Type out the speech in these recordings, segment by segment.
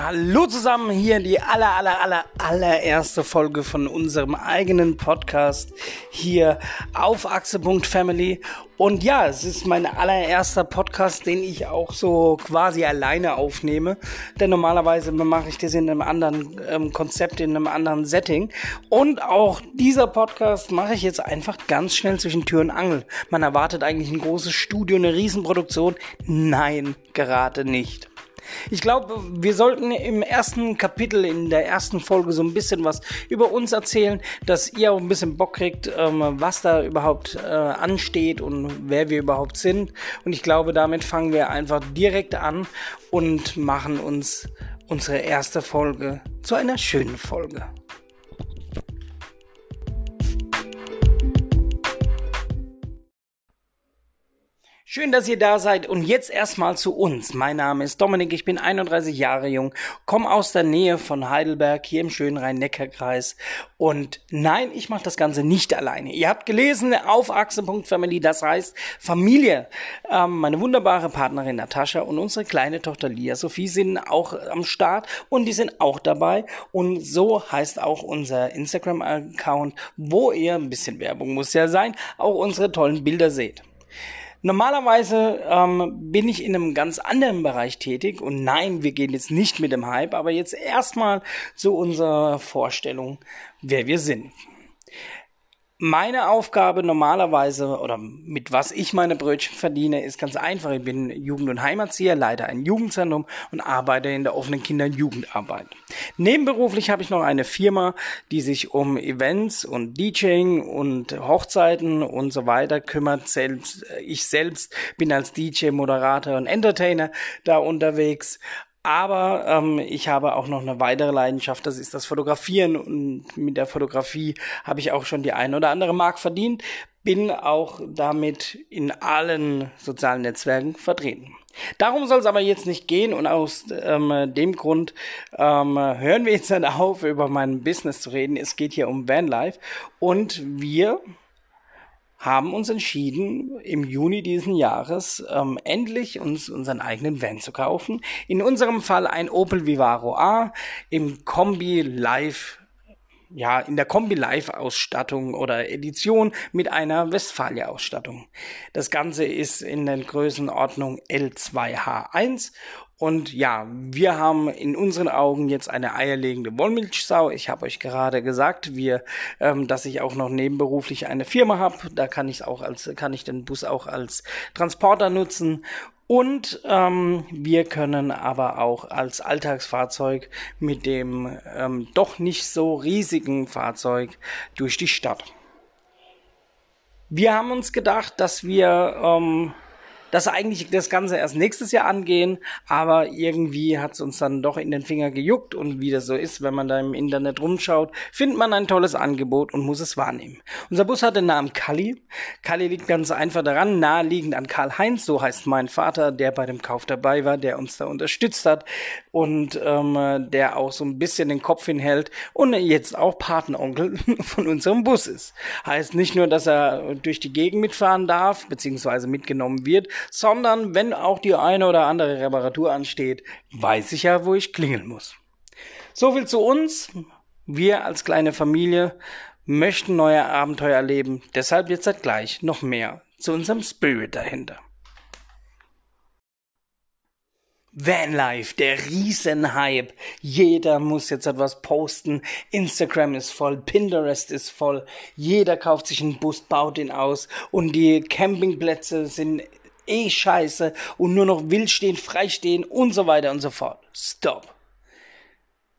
Hallo zusammen, hier die aller, aller, aller, allererste Folge von unserem eigenen Podcast hier auf Achse.family. Und ja, es ist mein allererster Podcast, den ich auch so quasi alleine aufnehme. Denn normalerweise mache ich das in einem anderen ähm, Konzept, in einem anderen Setting. Und auch dieser Podcast mache ich jetzt einfach ganz schnell zwischen Tür und Angel. Man erwartet eigentlich ein großes Studio, eine Riesenproduktion. Nein, gerade nicht. Ich glaube, wir sollten im ersten Kapitel, in der ersten Folge so ein bisschen was über uns erzählen, dass ihr auch ein bisschen Bock kriegt, ähm, was da überhaupt äh, ansteht und wer wir überhaupt sind. Und ich glaube, damit fangen wir einfach direkt an und machen uns unsere erste Folge zu einer schönen Folge. Schön, dass ihr da seid und jetzt erstmal zu uns. Mein Name ist Dominik, ich bin 31 Jahre jung, komme aus der Nähe von Heidelberg hier im schönen Rhein-Neckar-Kreis und nein, ich mache das Ganze nicht alleine. Ihr habt gelesen auf Achse.family, das heißt Familie. Ähm, meine wunderbare Partnerin Natascha und unsere kleine Tochter Lia Sophie sind auch am Start und die sind auch dabei und so heißt auch unser Instagram-Account, wo ihr ein bisschen Werbung muss ja sein, auch unsere tollen Bilder seht. Normalerweise ähm, bin ich in einem ganz anderen Bereich tätig und nein, wir gehen jetzt nicht mit dem Hype, aber jetzt erstmal zu unserer Vorstellung, wer wir sind. Meine Aufgabe normalerweise oder mit was ich meine Brötchen verdiene, ist ganz einfach. Ich bin Jugend- und Heimatzieher, leite ein Jugendzentrum und arbeite in der offenen Kinder- und Jugendarbeit. Nebenberuflich habe ich noch eine Firma, die sich um Events und DJing und Hochzeiten und so weiter kümmert. Selbst, ich selbst bin als DJ, Moderator und Entertainer da unterwegs. Aber ähm, ich habe auch noch eine weitere Leidenschaft, das ist das Fotografieren. Und mit der Fotografie habe ich auch schon die ein oder andere Mark verdient. Bin auch damit in allen sozialen Netzwerken vertreten. Darum soll es aber jetzt nicht gehen und aus ähm, dem Grund ähm, hören wir jetzt dann auf, über mein Business zu reden. Es geht hier um Vanlife und wir haben uns entschieden, im Juni diesen Jahres ähm, endlich uns unseren eigenen Van zu kaufen. In unserem Fall ein Opel Vivaro A im Kombi Live ja, in der Kombi Live Ausstattung oder Edition mit einer Westfalia Ausstattung. Das Ganze ist in der Größenordnung L2H1 und ja, wir haben in unseren Augen jetzt eine eierlegende Wollmilchsau. Ich habe euch gerade gesagt, wir, ähm, dass ich auch noch nebenberuflich eine Firma habe. Da kann ich auch als, kann ich den Bus auch als Transporter nutzen. Und ähm, wir können aber auch als Alltagsfahrzeug mit dem ähm, doch nicht so riesigen Fahrzeug durch die Stadt. Wir haben uns gedacht, dass wir ähm, dass eigentlich das Ganze erst nächstes Jahr angehen, aber irgendwie hat es uns dann doch in den Finger gejuckt und wie das so ist, wenn man da im Internet rumschaut, findet man ein tolles Angebot und muss es wahrnehmen. Unser Bus hat den Namen Kalli. Kalli liegt ganz einfach daran, naheliegend an Karl-Heinz, so heißt mein Vater, der bei dem Kauf dabei war, der uns da unterstützt hat und ähm, der auch so ein bisschen den Kopf hinhält und jetzt auch Patenonkel von unserem Bus ist. Heißt nicht nur, dass er durch die Gegend mitfahren darf, beziehungsweise mitgenommen wird, sondern wenn auch die eine oder andere Reparatur ansteht, weiß ich ja, wo ich klingeln muss. So viel zu uns. Wir als kleine Familie möchten neue Abenteuer erleben. Deshalb jetzt halt gleich noch mehr zu unserem Spirit dahinter. Vanlife, der Riesenhype. Jeder muss jetzt etwas posten. Instagram ist voll, Pinterest ist voll. Jeder kauft sich einen Bus, baut ihn aus und die Campingplätze sind eh scheiße und nur noch will stehen, frei stehen und so weiter und so fort. Stop.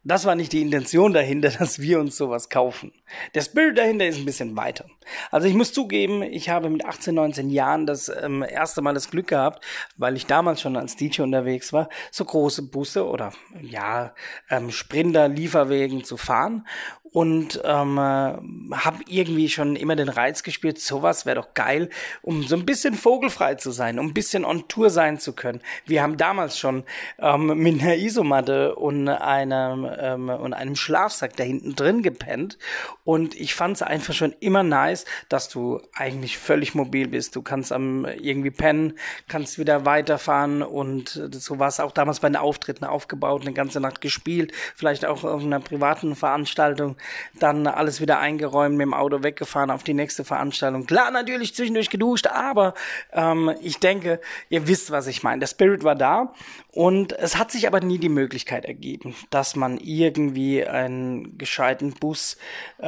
Das war nicht die Intention dahinter, dass wir uns sowas kaufen. Der Spirit dahinter ist ein bisschen weiter. Also ich muss zugeben, ich habe mit 18, 19 Jahren das ähm, erste Mal das Glück gehabt, weil ich damals schon als DJ unterwegs war, so große Busse oder ja ähm, Sprinter, Lieferwegen zu fahren und ähm, äh, habe irgendwie schon immer den Reiz gespürt, sowas wäre doch geil, um so ein bisschen vogelfrei zu sein, um ein bisschen on Tour sein zu können. Wir haben damals schon ähm, mit einer Isomatte und einem ähm, und einem Schlafsack da hinten drin gepennt Und ich fand es einfach schon immer nice, dass du eigentlich völlig mobil bist. Du kannst am irgendwie pennen, kannst wieder weiterfahren und so war es auch damals bei den Auftritten aufgebaut, eine ganze Nacht gespielt, vielleicht auch auf einer privaten Veranstaltung, dann alles wieder eingeräumt, mit dem Auto weggefahren auf die nächste Veranstaltung. Klar, natürlich zwischendurch geduscht, aber ähm, ich denke, ihr wisst, was ich meine. Der Spirit war da und es hat sich aber nie die Möglichkeit ergeben, dass man irgendwie einen gescheiten Bus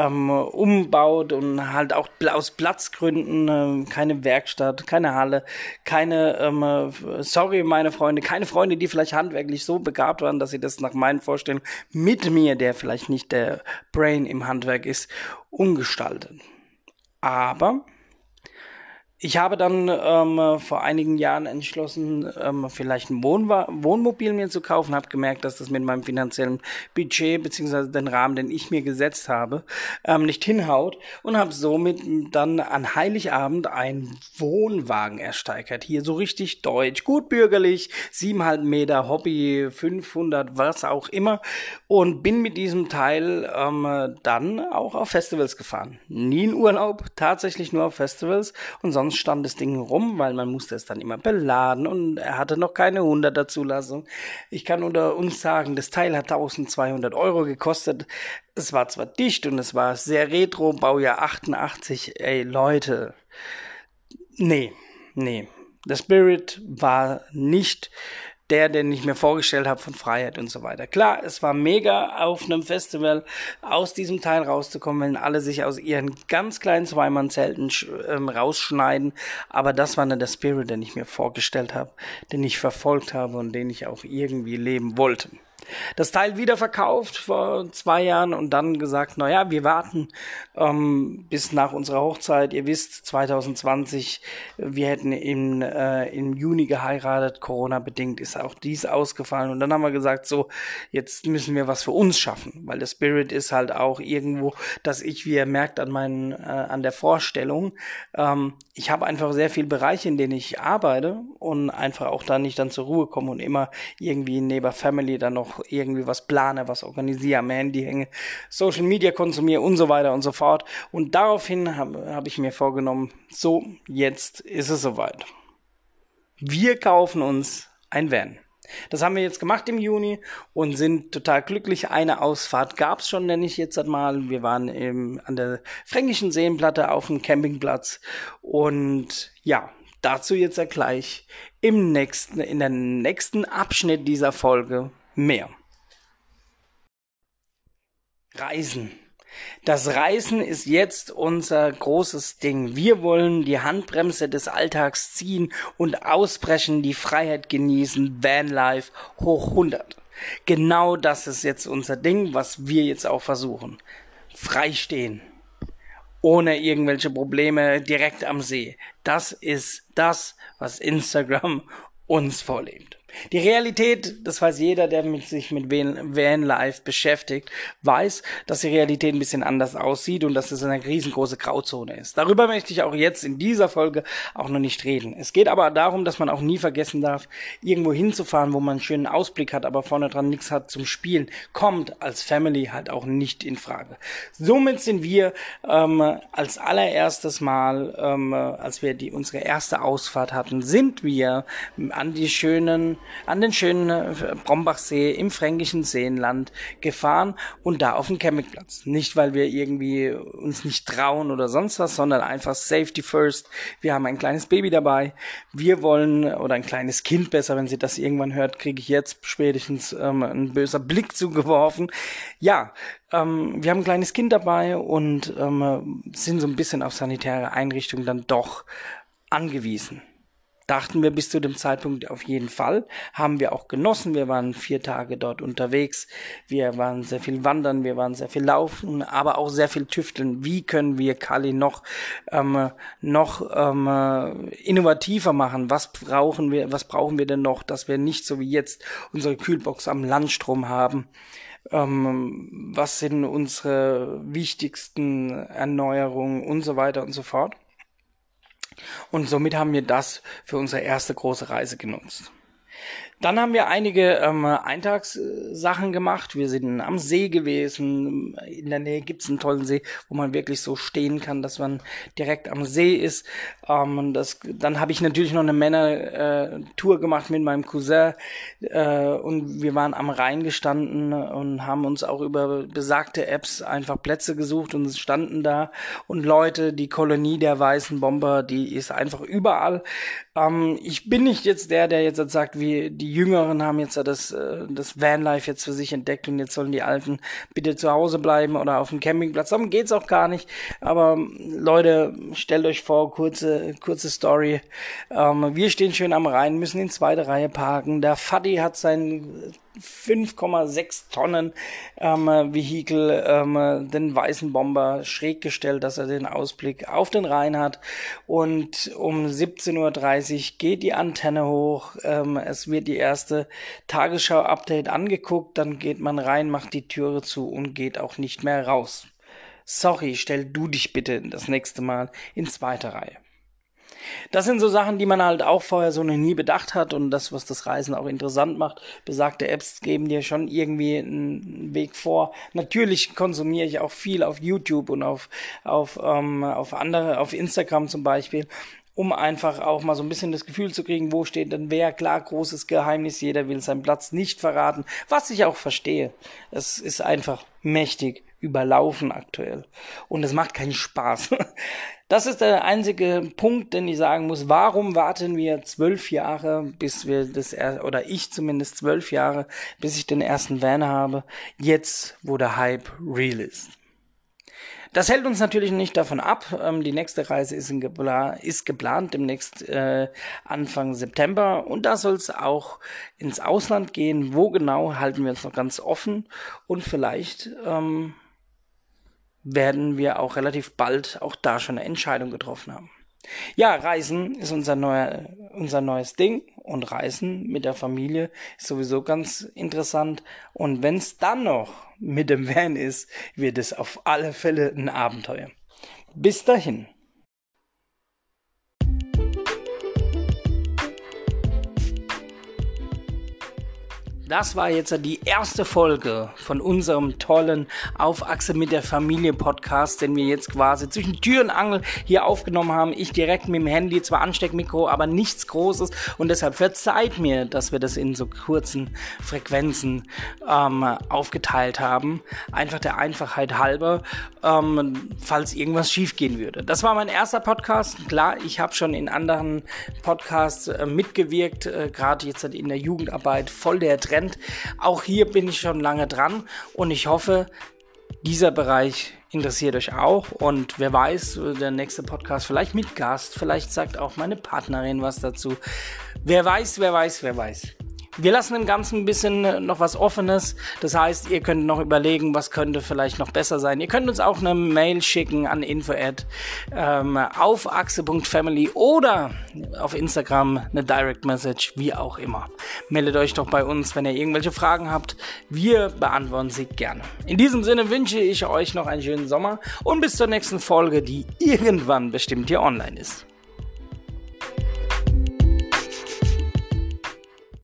ähm, umbaut und halt auch aus Platzgründen äh, keine Werkstatt, keine Halle, keine, ähm, sorry meine Freunde, keine Freunde, die vielleicht handwerklich so begabt waren, dass sie das nach meinen Vorstellungen mit mir, der vielleicht nicht der Brain im Handwerk ist, umgestalten. Aber ich habe dann ähm, vor einigen Jahren entschlossen, ähm, vielleicht ein Wohnwa Wohnmobil mir zu kaufen, habe gemerkt, dass das mit meinem finanziellen Budget beziehungsweise den Rahmen, den ich mir gesetzt habe, ähm, nicht hinhaut und habe somit dann an Heiligabend einen Wohnwagen ersteigert. Hier so richtig deutsch, gut bürgerlich, siebeneinhalb Meter Hobby, 500, was auch immer und bin mit diesem Teil ähm, dann auch auf Festivals gefahren. Nie in Urlaub, tatsächlich nur auf Festivals und sonst stand das Ding rum, weil man musste es dann immer beladen und er hatte noch keine 100er Zulassung. Ich kann unter uns sagen, das Teil hat 1200 Euro gekostet. Es war zwar dicht und es war sehr retro, Baujahr 88. Ey, Leute. Nee, nee. Der Spirit war nicht der, den ich mir vorgestellt habe von Freiheit und so weiter. Klar, es war mega auf einem Festival aus diesem Teil rauszukommen, wenn alle sich aus ihren ganz kleinen Zweimannzelten ähm, rausschneiden. Aber das war nicht der Spirit, den ich mir vorgestellt habe, den ich verfolgt habe und den ich auch irgendwie leben wollte das Teil wieder verkauft vor zwei Jahren und dann gesagt, naja, wir warten ähm, bis nach unserer Hochzeit. Ihr wisst, 2020, wir hätten im, äh, im Juni geheiratet, Corona-bedingt ist auch dies ausgefallen. Und dann haben wir gesagt, so, jetzt müssen wir was für uns schaffen, weil der Spirit ist halt auch irgendwo, dass ich, wie ihr merkt an meinen, äh, an der Vorstellung, ähm, ich habe einfach sehr viele Bereiche, in denen ich arbeite und einfach auch da nicht dann zur Ruhe komme und immer irgendwie neben Family dann noch irgendwie was plane, was organisiere, am Handy hänge, Social Media konsumiere und so weiter und so fort. Und daraufhin habe hab ich mir vorgenommen, so, jetzt ist es soweit. Wir kaufen uns ein Van. Das haben wir jetzt gemacht im Juni und sind total glücklich. Eine Ausfahrt gab es schon, nenne ich jetzt einmal. Wir waren im, an der Fränkischen Seenplatte auf dem Campingplatz und ja, dazu jetzt ja gleich im nächsten, in der nächsten Abschnitt dieser Folge mehr. Reisen. Das Reisen ist jetzt unser großes Ding. Wir wollen die Handbremse des Alltags ziehen und ausbrechen, die Freiheit genießen, Vanlife hoch 100. Genau das ist jetzt unser Ding, was wir jetzt auch versuchen. Freistehen. Ohne irgendwelche Probleme direkt am See. Das ist das, was Instagram uns vorlebt. Die Realität, das weiß jeder, der mit sich mit Vanlife beschäftigt, weiß, dass die Realität ein bisschen anders aussieht und dass es eine riesengroße Grauzone ist. Darüber möchte ich auch jetzt in dieser Folge auch noch nicht reden. Es geht aber darum, dass man auch nie vergessen darf, irgendwo hinzufahren, wo man einen schönen Ausblick hat, aber vorne dran nichts hat zum Spielen, kommt als Family halt auch nicht in Frage. Somit sind wir ähm, als allererstes Mal, ähm, als wir die unsere erste Ausfahrt hatten, sind wir an die schönen an den schönen äh, Brombachsee im fränkischen Seenland gefahren und da auf dem Campingplatz. Nicht, weil wir irgendwie uns nicht trauen oder sonst was, sondern einfach Safety first. Wir haben ein kleines Baby dabei. Wir wollen, oder ein kleines Kind besser, wenn sie das irgendwann hört, kriege ich jetzt spätestens ähm, ein böser Blick zugeworfen. Ja, ähm, wir haben ein kleines Kind dabei und ähm, sind so ein bisschen auf sanitäre Einrichtungen dann doch angewiesen dachten wir bis zu dem Zeitpunkt auf jeden Fall. Haben wir auch genossen. Wir waren vier Tage dort unterwegs. Wir waren sehr viel wandern, wir waren sehr viel laufen, aber auch sehr viel tüfteln. Wie können wir Kali noch, ähm, noch ähm, innovativer machen? Was brauchen wir, was brauchen wir denn noch, dass wir nicht so wie jetzt unsere Kühlbox am Landstrom haben? Ähm, was sind unsere wichtigsten Erneuerungen und so weiter und so fort. Und somit haben wir das für unsere erste große Reise genutzt. Dann haben wir einige ähm, Eintagssachen gemacht. Wir sind am See gewesen. In der Nähe gibt's einen tollen See, wo man wirklich so stehen kann, dass man direkt am See ist. Ähm, das, dann habe ich natürlich noch eine Männer-Tour äh, gemacht mit meinem Cousin. Äh, und wir waren am Rhein gestanden und haben uns auch über besagte Apps einfach Plätze gesucht und standen da. Und Leute, die Kolonie der weißen Bomber, die ist einfach überall. Ähm, ich bin nicht jetzt der, der jetzt sagt, wie die Jüngeren haben jetzt das, äh, das Vanlife jetzt für sich entdeckt und jetzt sollen die Alten bitte zu Hause bleiben oder auf dem Campingplatz. Darum geht's auch gar nicht. Aber Leute, stellt euch vor, kurze, kurze Story. Ähm, wir stehen schön am Rhein, müssen in zweite Reihe parken. Der Faddy hat sein 5,6 Tonnen ähm, Vehikel, ähm, den weißen Bomber schräg gestellt, dass er den Ausblick auf den Rhein hat. Und um 17.30 Uhr geht die Antenne hoch. Ähm, es wird die erste Tagesschau-Update angeguckt. Dann geht man rein, macht die Türe zu und geht auch nicht mehr raus. Sorry, stell du dich bitte das nächste Mal in zweiter Reihe. Das sind so Sachen, die man halt auch vorher so noch nie bedacht hat und das, was das Reisen auch interessant macht. Besagte Apps geben dir schon irgendwie einen Weg vor. Natürlich konsumiere ich auch viel auf YouTube und auf, auf, ähm, auf andere, auf Instagram zum Beispiel um einfach auch mal so ein bisschen das Gefühl zu kriegen, wo steht denn wer. Klar, großes Geheimnis, jeder will seinen Platz nicht verraten, was ich auch verstehe. Es ist einfach mächtig überlaufen aktuell. Und es macht keinen Spaß. Das ist der einzige Punkt, den ich sagen muss. Warum warten wir zwölf Jahre, bis wir das, oder ich zumindest zwölf Jahre, bis ich den ersten Van habe, jetzt, wo der Hype real ist? Das hält uns natürlich nicht davon ab. Ähm, die nächste Reise ist, Gepla ist geplant demnächst äh, Anfang September und da soll es auch ins Ausland gehen. Wo genau halten wir uns noch ganz offen und vielleicht ähm, werden wir auch relativ bald auch da schon eine Entscheidung getroffen haben. Ja, Reisen ist unser, neuer, unser neues Ding und Reisen mit der Familie ist sowieso ganz interessant. Und wenn es dann noch mit dem Van ist, wird es auf alle Fälle ein Abenteuer. Bis dahin. Das war jetzt die erste Folge von unserem tollen Aufachse mit der Familie Podcast, den wir jetzt quasi zwischen Tür und Angel hier aufgenommen haben. Ich direkt mit dem Handy, zwar Ansteckmikro, aber nichts Großes und deshalb verzeiht mir, dass wir das in so kurzen Frequenzen ähm, aufgeteilt haben. Einfach der Einfachheit halber, ähm, falls irgendwas schiefgehen würde. Das war mein erster Podcast. Klar, ich habe schon in anderen Podcasts äh, mitgewirkt, äh, gerade jetzt in der Jugendarbeit, voll der Trend Trend. Auch hier bin ich schon lange dran und ich hoffe, dieser Bereich interessiert euch auch und wer weiß, der nächste Podcast vielleicht mit Gast, vielleicht sagt auch meine Partnerin was dazu. Wer weiß, wer weiß, wer weiß. Wir lassen dem Ganzen ein bisschen äh, noch was Offenes. Das heißt, ihr könnt noch überlegen, was könnte vielleicht noch besser sein. Ihr könnt uns auch eine Mail schicken an info at, ähm, auf achse.family oder auf Instagram eine Direct Message, wie auch immer. Meldet euch doch bei uns, wenn ihr irgendwelche Fragen habt. Wir beantworten sie gerne. In diesem Sinne wünsche ich euch noch einen schönen Sommer und bis zur nächsten Folge, die irgendwann bestimmt hier online ist.